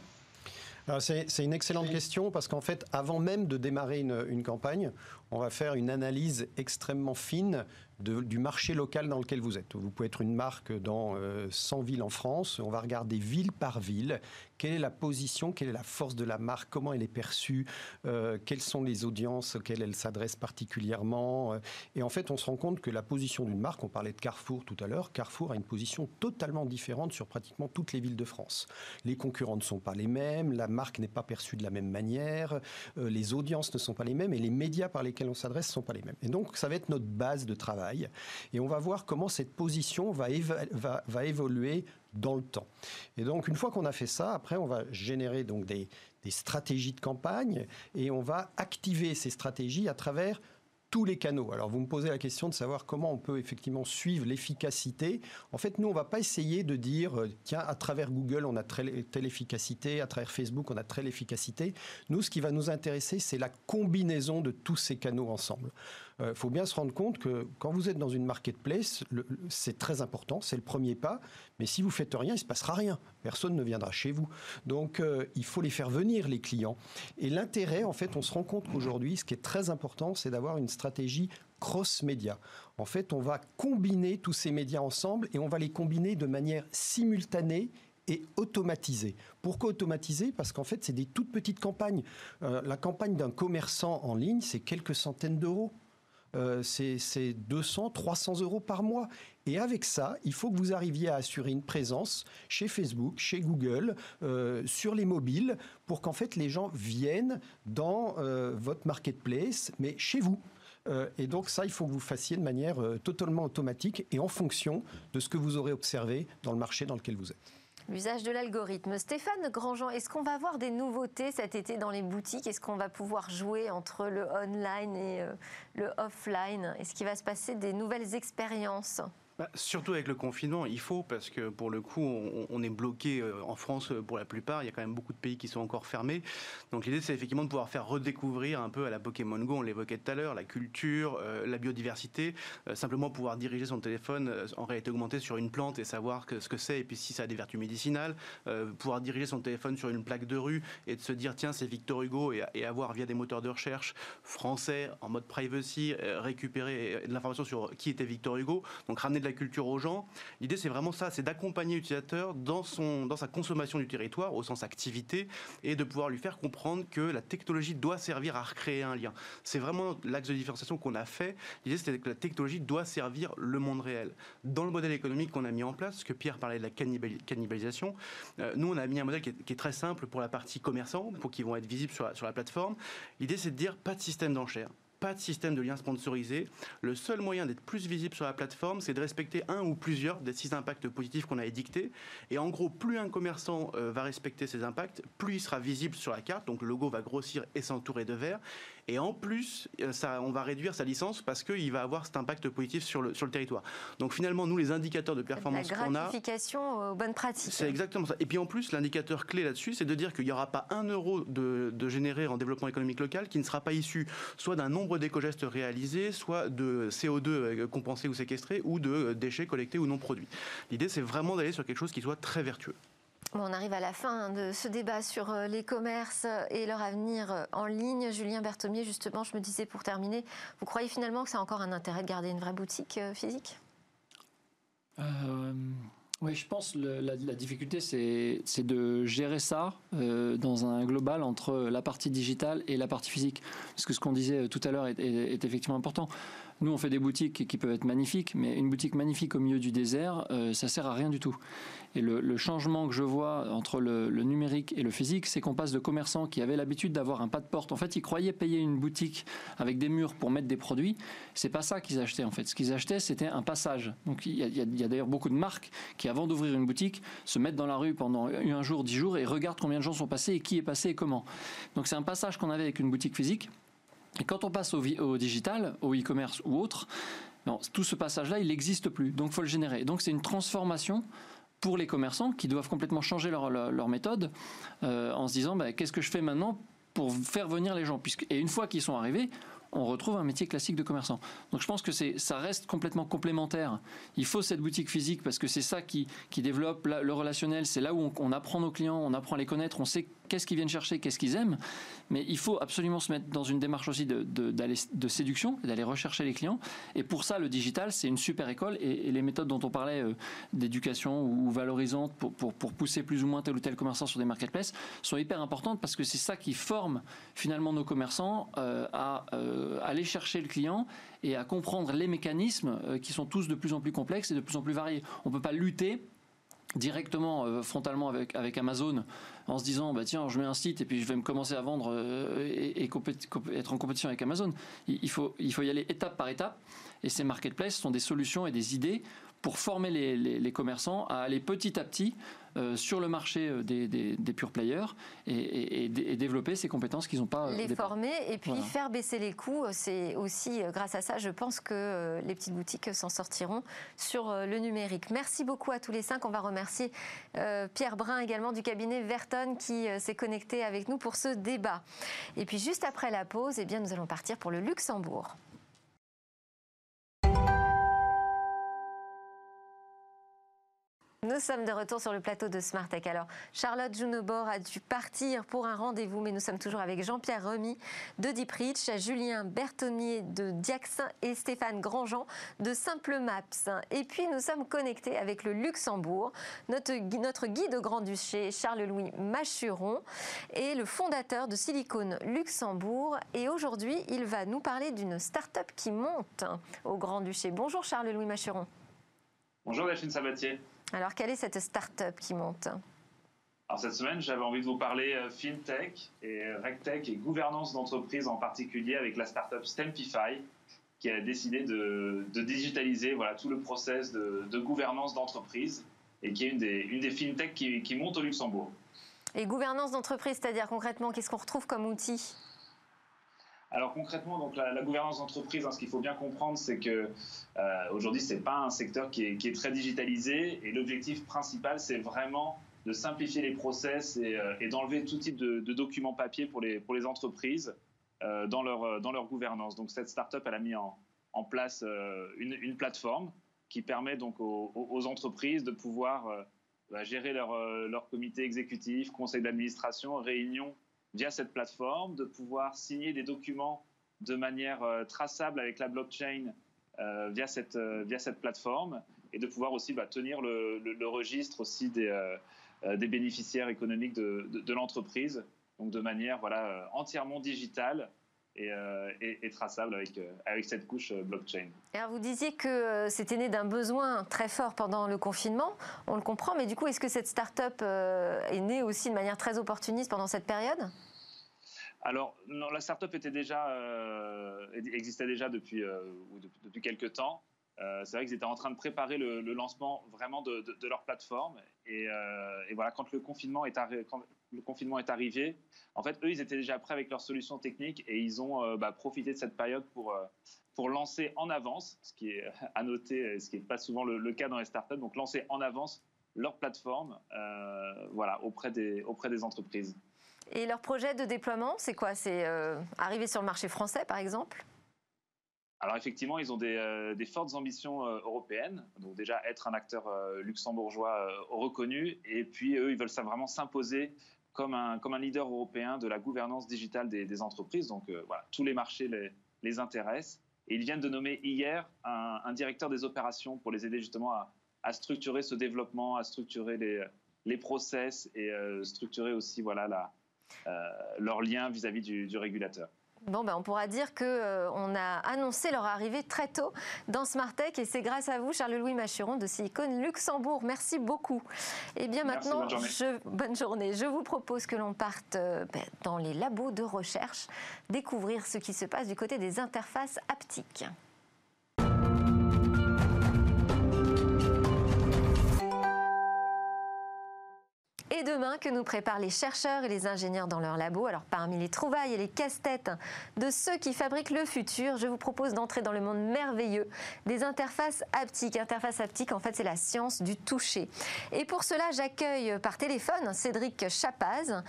C'est une excellente question parce qu'en fait, avant même de démarrer une, campagne, on va faire une analyse extrêmement fine du marché local dans lequel vous êtes. Vous pouvez être une marque dans 100 euh, villes en France. On va regarder ville par ville quelle est la position, quelle est la force de la marque, comment elle est perçue, euh, quelles sont les audiences auxquelles elle s'adresse particulièrement? Euh. Et en fait, on se rend compte que la position d'une marque, on parlait de Carrefour tout à l'heure, Carrefour a une position totalement différente sur pratiquement toutes les villes de France. Les concurrents ne sont pas les mêmes, la marque n'est pas perçue de la même manière, les audiences ne sont pas les mêmes et les médias par lesquels on s'adresse ne sont pas les mêmes. Et donc, ça va être notre base de travail et on va voir comment cette position va, évoluer dans le temps. Et donc, une fois qu'on a fait ça, après, on va générer donc des, stratégies de campagne et on va activer ces stratégies à travers tous les canaux. Alors vous me posez la question de savoir comment on peut effectivement suivre l'efficacité. En fait, nous, on va pas essayer de dire, euh, tiens, à travers Google, on a telle efficacité, à travers Facebook, on a telle efficacité. Nous, ce qui va nous intéresser, c'est la combinaison de tous ces canaux ensemble. Il euh, faut bien se rendre compte que quand vous êtes dans une marketplace, c'est très important, c'est le premier pas. Mais si vous faites rien, il se passera rien. Personne ne viendra chez vous. Donc, euh, il faut les faire venir les clients. Et l'intérêt, en fait, on se rend compte qu'aujourd'hui, ce qui est très important, c'est d'avoir une stratégie cross-média. En fait, on va combiner tous ces médias ensemble et on va les combiner de manière simultanée et automatisée. Pourquoi automatiser? Parce qu'en fait, c'est des toutes petites campagnes. Euh, la campagne d'un commerçant en ligne, c'est quelques centaines d'euros. C'est 200, 300 euros par mois. Et avec ça, il faut que vous arriviez à assurer une présence chez Facebook, chez Google, sur les mobiles, pour qu'en fait les gens viennent dans votre marketplace, mais chez vous. Euh, et donc ça, il faut que vous fassiez de manière euh, totalement automatique et en fonction de ce que vous aurez observé dans le marché dans lequel vous êtes. L'usage de l'algorithme. Stéphane Grandjean, est-ce qu'on va avoir des nouveautés cet été dans les boutiques? Est-ce qu'on va pouvoir jouer entre le online et euh, le offline? Est-ce qu'il va se passer des nouvelles expériences? Bah, surtout avec le confinement, il faut, parce que pour le coup, on, est bloqué euh, en France pour la plupart. Il y a quand même beaucoup de pays qui sont encore fermés. Donc l'idée, c'est effectivement de pouvoir faire redécouvrir un peu à la Pokémon Go, on l'évoquait tout à l'heure, la culture, euh, la biodiversité. Euh, simplement pouvoir diriger son téléphone en réalité augmentée sur une plante et savoir ce que c'est et puis si ça a des vertus médicinales. pouvoir diriger son téléphone sur une plaque de rue et de se dire, tiens, c'est Victor Hugo et, avoir via des moteurs de recherche français en mode privacy récupérer de l'information sur qui était Victor Hugo. Donc ramener la culture aux gens. L'idée, c'est vraiment ça, c'est d'accompagner l'utilisateur dans, son, dans sa consommation du territoire, au sens activité, et de pouvoir lui faire comprendre que la technologie doit servir à recréer un lien. C'est vraiment l'axe de différenciation qu'on a fait. L'idée, c'est que la technologie doit servir le monde réel. Dans le modèle économique qu'on a mis en place, parce que Pierre parlait de la cannibalisation, euh, nous, on a mis un modèle qui est, très simple pour la partie commerçant, pour qu'ils vont être visibles sur sur la plateforme. L'idée, c'est de dire pas de système d'enchères pas de système de lien sponsorisé. Le seul moyen d'être plus visible sur la plateforme, c'est de respecter un ou plusieurs des six impacts positifs qu'on a édictés. Et en gros, plus un commerçant euh, va respecter ces impacts, plus il sera visible sur la carte. Donc le logo va grossir et s'entourer de vert. Et en plus, euh, ça, on va réduire sa licence parce qu'il va avoir cet impact positif sur le, sur le territoire. Donc finalement, nous, les indicateurs de performance qu'on a... La gratification aux bonnes pratiques. C'est exactement ça. Et puis en plus, l'indicateur clé là-dessus, c'est de dire qu'il n'y aura pas un euro de, de généré en développement économique local qui ne sera pas issu soit d'un nombre d'éco-gestes réalisés, soit de CO2 euh, compensé ou séquestré, ou de euh, déchets collectés ou non produits. L'idée, c'est vraiment d'aller sur quelque chose qui soit très vertueux on arrive à la fin de ce débat sur euh, les commerces et leur avenir euh, en ligne. Julien Berthomier, justement, je me disais pour terminer, vous croyez finalement que c'est encore un intérêt de garder une vraie boutique euh, physique? Oui, je pense que la, difficulté, c'est de gérer ça dans un global entre la partie digitale et la partie physique. Parce que ce qu'on disait tout à l'heure est, effectivement important. Nous, on fait des boutiques qui peuvent être magnifiques, mais une boutique magnifique au milieu du désert, euh, ça sert à rien du tout. Et le, changement que je vois entre le, numérique et le physique, c'est qu'on passe de commerçants qui avaient l'habitude d'avoir un pas de porte. En fait, ils croyaient payer une boutique avec des murs pour mettre des produits. C'est pas ça qu'ils achetaient en fait. Ce qu'ils achetaient, c'était un passage. Donc il y a, d'ailleurs beaucoup de marques qui, avant d'ouvrir une boutique, se mettent dans la rue pendant un jour, dix jours et regardent combien de gens sont passés et qui est passé et comment. Donc c'est un passage qu'on avait avec une boutique physique. Et quand on passe au, digital, au e-commerce ou autre, tout ce passage-là, il n'existe plus. Donc, faut le générer. Donc, c'est une transformation pour les commerçants qui doivent complètement changer leur, méthode euh, en se disant bah, qu'est-ce que je fais maintenant pour faire venir les gens? Puisque, Et une fois qu'ils sont arrivés, on retrouve un métier classique de commerçant. Donc je pense que ça reste complètement complémentaire. Il faut cette boutique physique parce que c'est ça qui, qui développe le relationnel. C'est là où on, on, apprend nos clients, on apprend à les connaître, on sait qu'est-ce qu'ils viennent chercher, qu'est-ce qu'ils aiment. Mais il faut absolument se mettre dans une démarche aussi de, de, de séduction, d'aller rechercher les clients. Et pour ça, le digital, c'est une super école. Et, les méthodes dont on parlait euh, d'éducation ou, pour, pour, pousser plus ou moins tel ou tel commerçant sur des marketplaces sont hyper importantes parce que c'est ça qui forme finalement nos commerçants euh, à euh, aller chercher le client et à comprendre les mécanismes qui sont tous de plus en plus complexes et de plus en plus variés. On ne peut pas lutter directement, frontalement avec, Amazon en se disant bah tiens je mets un site et puis je vais me commencer à vendre euh, et, être en compétition avec Amazon. Il, faut, il faut y aller étape par étape et ces marketplaces sont des solutions et des idées pour former les, commerçants à aller petit à petit euh, sur le marché euh, des, des, pure players et, développer ces compétences qu'ils n'ont pas. Les former et puis faire baisser les coûts. C'est aussi grâce à ça, je pense que les petites boutiques s'en sortiront sur le numérique. Merci beaucoup à tous les cinq. On va remercier Pierre Brun également du cabinet Verton qui euh, s'est connecté avec nous pour ce débat. Et puis juste après la pause, eh bien, nous allons partir pour le Luxembourg. Nous sommes de retour sur le plateau de Smart Tech. Alors, Charlotte Junebor a dû partir pour un rendez-vous, mais nous sommes toujours avec Jean-Pierre Remy de Deep Julien Bertonnier de Diaxin et Stéphane Grandjean de Simple Maps. Et puis, nous sommes connectés avec le Luxembourg, notre, notre guide au Grand-Duché, Charles-Louis Machuron, et le fondateur de Silicon Luxembourg. Et aujourd'hui, il va nous parler d'une start-up qui monte au Grand-Duché. Bonjour Charles-Louis Machuron. Bonjour Delphine Sabatier. Alors, quelle est cette start-up qui monte alors cette semaine, j'avais envie de vous parler euh, FinTech et euh, RegTech et gouvernance d'entreprise en particulier avec la start-up Stempify qui a décidé de, digitaliser voilà, tout le process de, gouvernance d'entreprise et qui est une des, une des FinTech qui, qui monte au Luxembourg. Et gouvernance d'entreprise, c'est-à-dire concrètement, qu'est-ce qu'on retrouve comme outil? Alors concrètement, donc la, gouvernance d'entreprise, hein, ce qu'il faut bien comprendre, c'est que euh, aujourd'hui, c'est pas un secteur qui est, très digitalisé, et l'objectif principal, c'est vraiment de simplifier les process et, euh, d'enlever tout type de, documents papier pour les, pour les entreprises euh, dans, leur, dans leur gouvernance. Donc cette startup, elle a mis en, place euh, une, plateforme qui permet donc aux, aux entreprises de pouvoir bah, gérer leur, leur comité exécutif, conseil d'administration, réunion via cette plateforme, de pouvoir signer des documents de manière euh, traçable avec la blockchain euh, via, cette, euh, via cette plateforme et de pouvoir aussi bah, tenir le, registre aussi des, bénéficiaires économiques de, de, l'entreprise, donc de manière voilà, entièrement digitale et, et, traçable avec, avec cette couche blockchain. Alors vous disiez que c'était né d'un besoin très fort pendant le confinement, on le comprend, mais du coup, est-ce que cette start-up est née aussi de manière très opportuniste pendant cette période? Alors, non, la startup était déjà, euh, existait déjà depuis, euh, depuis, quelques temps. Euh, c'est vrai qu'ils étaient en train de préparer le, lancement vraiment de, leur plateforme. Et, voilà, quand le, confinement est quand le confinement est arrivé, en fait, eux, ils étaient déjà prêts avec leurs solutions techniques et ils ont bah, profité de cette période pour, pour lancer en avance, ce qui est <laughs> à noter, ce qui n'est pas souvent le, cas dans les startups, donc lancer en avance leur plateforme voilà, auprès, des, auprès des entreprises. Et leur projet de déploiement, c'est quoi? C'est euh, arriver sur le marché français, par exemple? Alors effectivement, ils ont des, euh, fortes ambitions euh, européennes, donc déjà être un acteur luxembourgeois reconnu, et puis eux, ils veulent ça vraiment s'imposer comme un, leader européen de la gouvernance digitale des, entreprises. Donc voilà, tous les marchés les, intéressent. Et ils viennent de nommer hier un, directeur des opérations pour les aider justement à, structurer ce développement, à structurer les, process et structurer aussi voilà euh, leur lien vis-à-vis du, régulateur. Bon, ben, on pourra dire qu'on euh, on a annoncé leur arrivée très tôt dans Smartech et c'est grâce à vous, Charles-Louis Machuron de Silicon Luxembourg. Merci beaucoup. Et eh bien maintenant, bonne journée. Je, bonne journée. Je vous propose que l'on parte euh, ben, dans les labos de recherche, découvrir ce qui se passe du côté des interfaces haptiques. Demain que nous préparent les chercheurs et les ingénieurs dans leur labo. Alors parmi les trouvailles et les casse-têtes de ceux qui fabriquent le futur, je vous propose d'entrer dans le monde merveilleux des interfaces haptiques. Interface haptique, en fait, c'est la science du toucher. Et pour cela, j'accueille par téléphone Cédric Chapaz.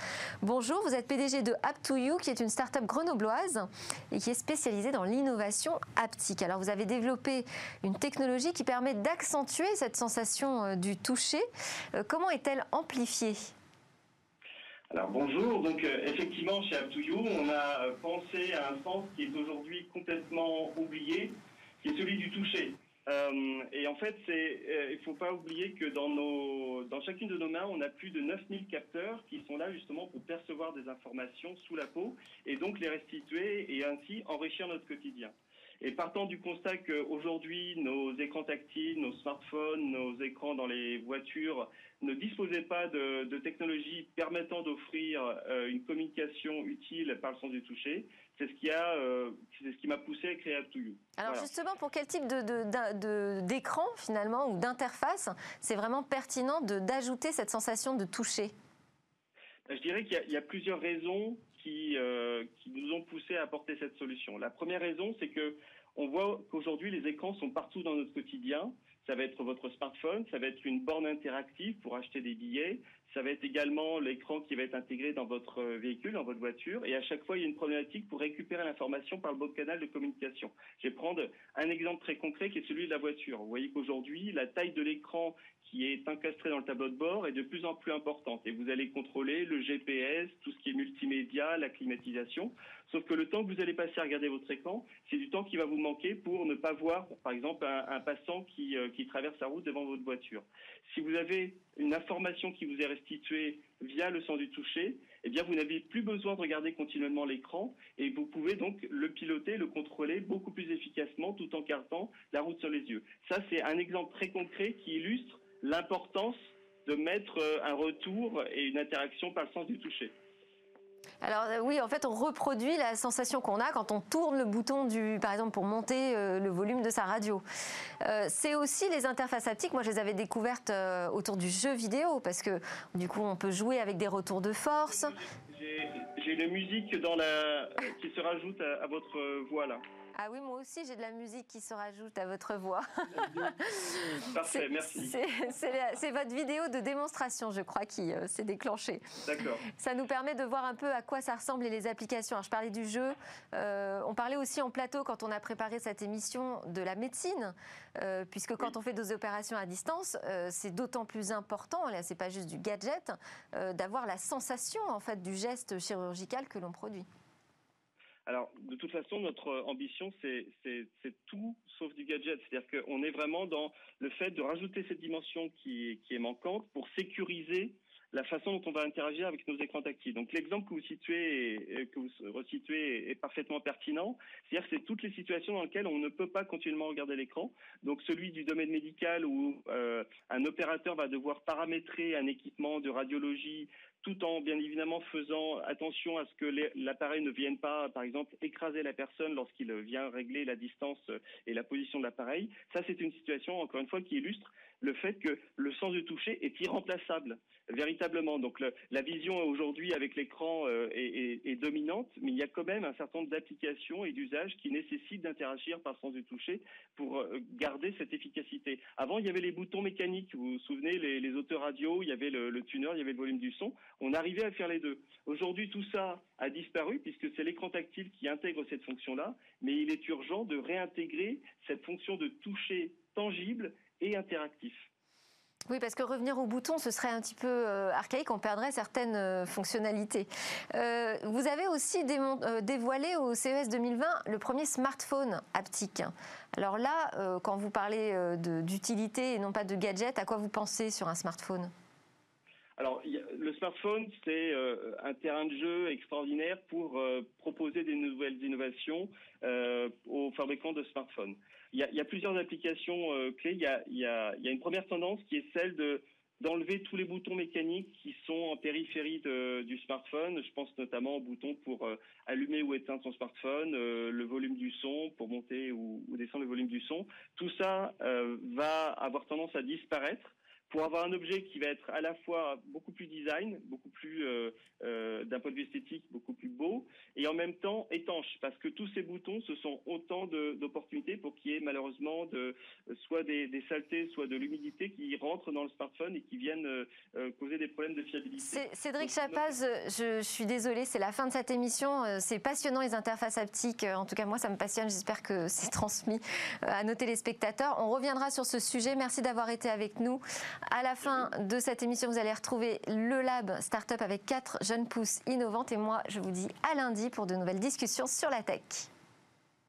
Bonjour, vous êtes PDG de App2You, qui est une start-up grenobloise et qui est spécialisée dans l'innovation haptique. Alors vous avez développé une technologie qui permet d'accentuer cette sensation euh, du toucher. Euh, comment est-elle amplifiée? Alors bonjour, donc euh, effectivement chez App2You, on a euh, pensé à un sens qui est aujourd'hui complètement oublié, qui est celui du toucher. Euh, et en fait, il ne faut pas oublier que dans, dans chacune de nos mains, on a plus de 9000 capteurs qui sont là justement pour percevoir des informations sous la peau et donc les restituer et ainsi enrichir notre quotidien. Et partant du constat qu'aujourd'hui, nos écrans tactiles, nos smartphones, nos écrans dans les voitures ne disposaient pas de, de technologies permettant d'offrir euh, une communication utile par le sens du toucher, c'est ce qui a, euh, c'est ce qui m'a poussé à créer App2You. Alors justement, pour quel type de, d'écran finalement ou d'interface, c'est vraiment pertinent d'ajouter cette sensation de toucher? Je dirais qu'il y, y a, plusieurs raisons qui, euh, qui nous ont poussé à apporter cette solution. La première raison, c'est que on voit qu'aujourd'hui les écrans sont partout dans notre quotidien. Ça va être votre smartphone, ça va être une borne interactive pour acheter des billets, ça va être également l'écran qui va être intégré dans votre véhicule, dans votre voiture. Et à chaque fois, il y a une problématique pour récupérer l'information par le bon canal de communication. Je vais prendre un exemple très concret qui est celui de la voiture. Vous voyez qu'aujourd'hui, la taille de l'écran qui est encastré dans le tableau de bord est de plus en plus importante. Et vous allez contrôler le GPS, tout ce qui est multimédia, la climatisation. Sauf que le temps que vous allez passer à regarder votre écran, c'est du temps qui va vous manquer pour ne pas voir, par exemple, un, passant qui, euh, qui traverse la route devant votre voiture. Si vous avez une information qui vous est restituée via le sens du toucher, eh bien, vous n'avez plus besoin de regarder continuellement l'écran et vous pouvez donc le piloter, le contrôler beaucoup plus efficacement tout en cartant la route sur les yeux. Ça, c'est un exemple très concret qui illustre l'importance de mettre euh, un retour et une interaction par le sens du toucher. Alors euh, oui, en fait, on reproduit la sensation qu'on a quand on tourne le bouton du, par exemple, pour monter euh, le volume de sa radio. c'est aussi les interfaces haptiques. Moi, je les avais découvertes autour du jeu vidéo parce que du coup, on peut jouer avec des retours de force. J'ai une musique qui se rajoute à votre voix là. Ah oui, moi aussi, j'ai de la musique qui se rajoute à votre voix. <laughs> Parfait, merci. C'est votre vidéo de démonstration, je crois, qui euh, s'est déclenchée. D'accord. Ça nous permet de voir un peu à quoi ça ressemble et les applications. je parlais du jeu. Euh, on parlait aussi en plateau, quand on a préparé cette émission, de la médecine, euh, puisque quand on fait des opérations à distance, c'est d'autant plus important, là, c'est pas juste du gadget, d'avoir la sensation, en fait, du geste chirurgical que l'on produit. Alors, de toute façon, notre ambition, c'est tout sauf du gadget. C'est-à-dire qu'on est vraiment dans le fait de rajouter cette dimension qui, est manquante pour sécuriser la façon dont on va interagir avec nos écrans tactiles. Donc l'exemple que vous situez, que vous resituez est parfaitement pertinent. C'est-à-dire que c'est toutes les situations dans lesquelles on ne peut pas continuellement regarder l'écran. Donc celui du domaine médical où euh, un opérateur va devoir paramétrer un équipement de radiologie tout en bien évidemment faisant attention à ce que l'appareil ne vienne pas, par exemple, écraser la personne lorsqu'il vient régler la distance et la position de l'appareil. Ça, c'est une situation, encore une fois, qui illustre le fait que le sens du toucher est irremplaçable, véritablement. Donc la vision aujourd'hui avec l'écran euh, est, dominante, mais il y a quand même un certain nombre d'applications et d'usages qui nécessitent d'interagir par sens du toucher pour euh, garder cette efficacité. Avant, il y avait les boutons mécaniques, vous vous souvenez, les, les autoradios, il y avait le, le tuner, il y avait le volume du son. On arrivait à faire les deux. Aujourd'hui, tout ça a disparu puisque c'est l'écran tactile qui intègre cette fonction-là, mais il est urgent de réintégrer cette fonction de toucher tangible et interactif. Oui, parce que revenir au bouton, ce serait un petit peu euh, archaïque, on perdrait certaines euh, fonctionnalités. Euh, vous avez aussi dévoilé au CES 2020 le premier smartphone haptique. Alors là, quand vous parlez d'utilité et non pas de gadget, à quoi vous pensez sur un smartphone? Alors, le smartphone, c'est un terrain de jeu extraordinaire pour proposer des nouvelles innovations aux fabricants de smartphones il y a, plusieurs applications euh, clés. Il y a, une première tendance qui est celle de d'enlever tous les boutons mécaniques qui sont en périphérie de, du smartphone. Je pense notamment aux boutons pour euh, allumer ou éteindre son smartphone, euh, le volume du son pour monter ou, descendre le volume du son. Tout ça va avoir tendance à disparaître pour avoir un objet qui va être à la fois beaucoup plus design, beaucoup plus euh, euh, d'un point de vue esthétique, beaucoup plus beau, et en même temps étanche, parce que tous ces boutons, ce sont autant d'opportunités pour qu'il y ait malheureusement de, soit des, saletés, soit de l'humidité qui rentrent dans le smartphone et qui viennent euh, causer des problèmes de fiabilité. Cédric Chapaz, je, suis désolée, c'est la fin de cette émission. C'est passionnant les interfaces haptiques. En tout cas, moi, ça me passionne. J'espère que c'est transmis à nos téléspectateurs. On reviendra sur ce sujet. Merci d'avoir été avec nous. À la fin de cette émission, vous allez retrouver le Lab Startup avec quatre jeunes pousses innovantes. Et moi, je vous dis à lundi pour de nouvelles discussions sur la tech.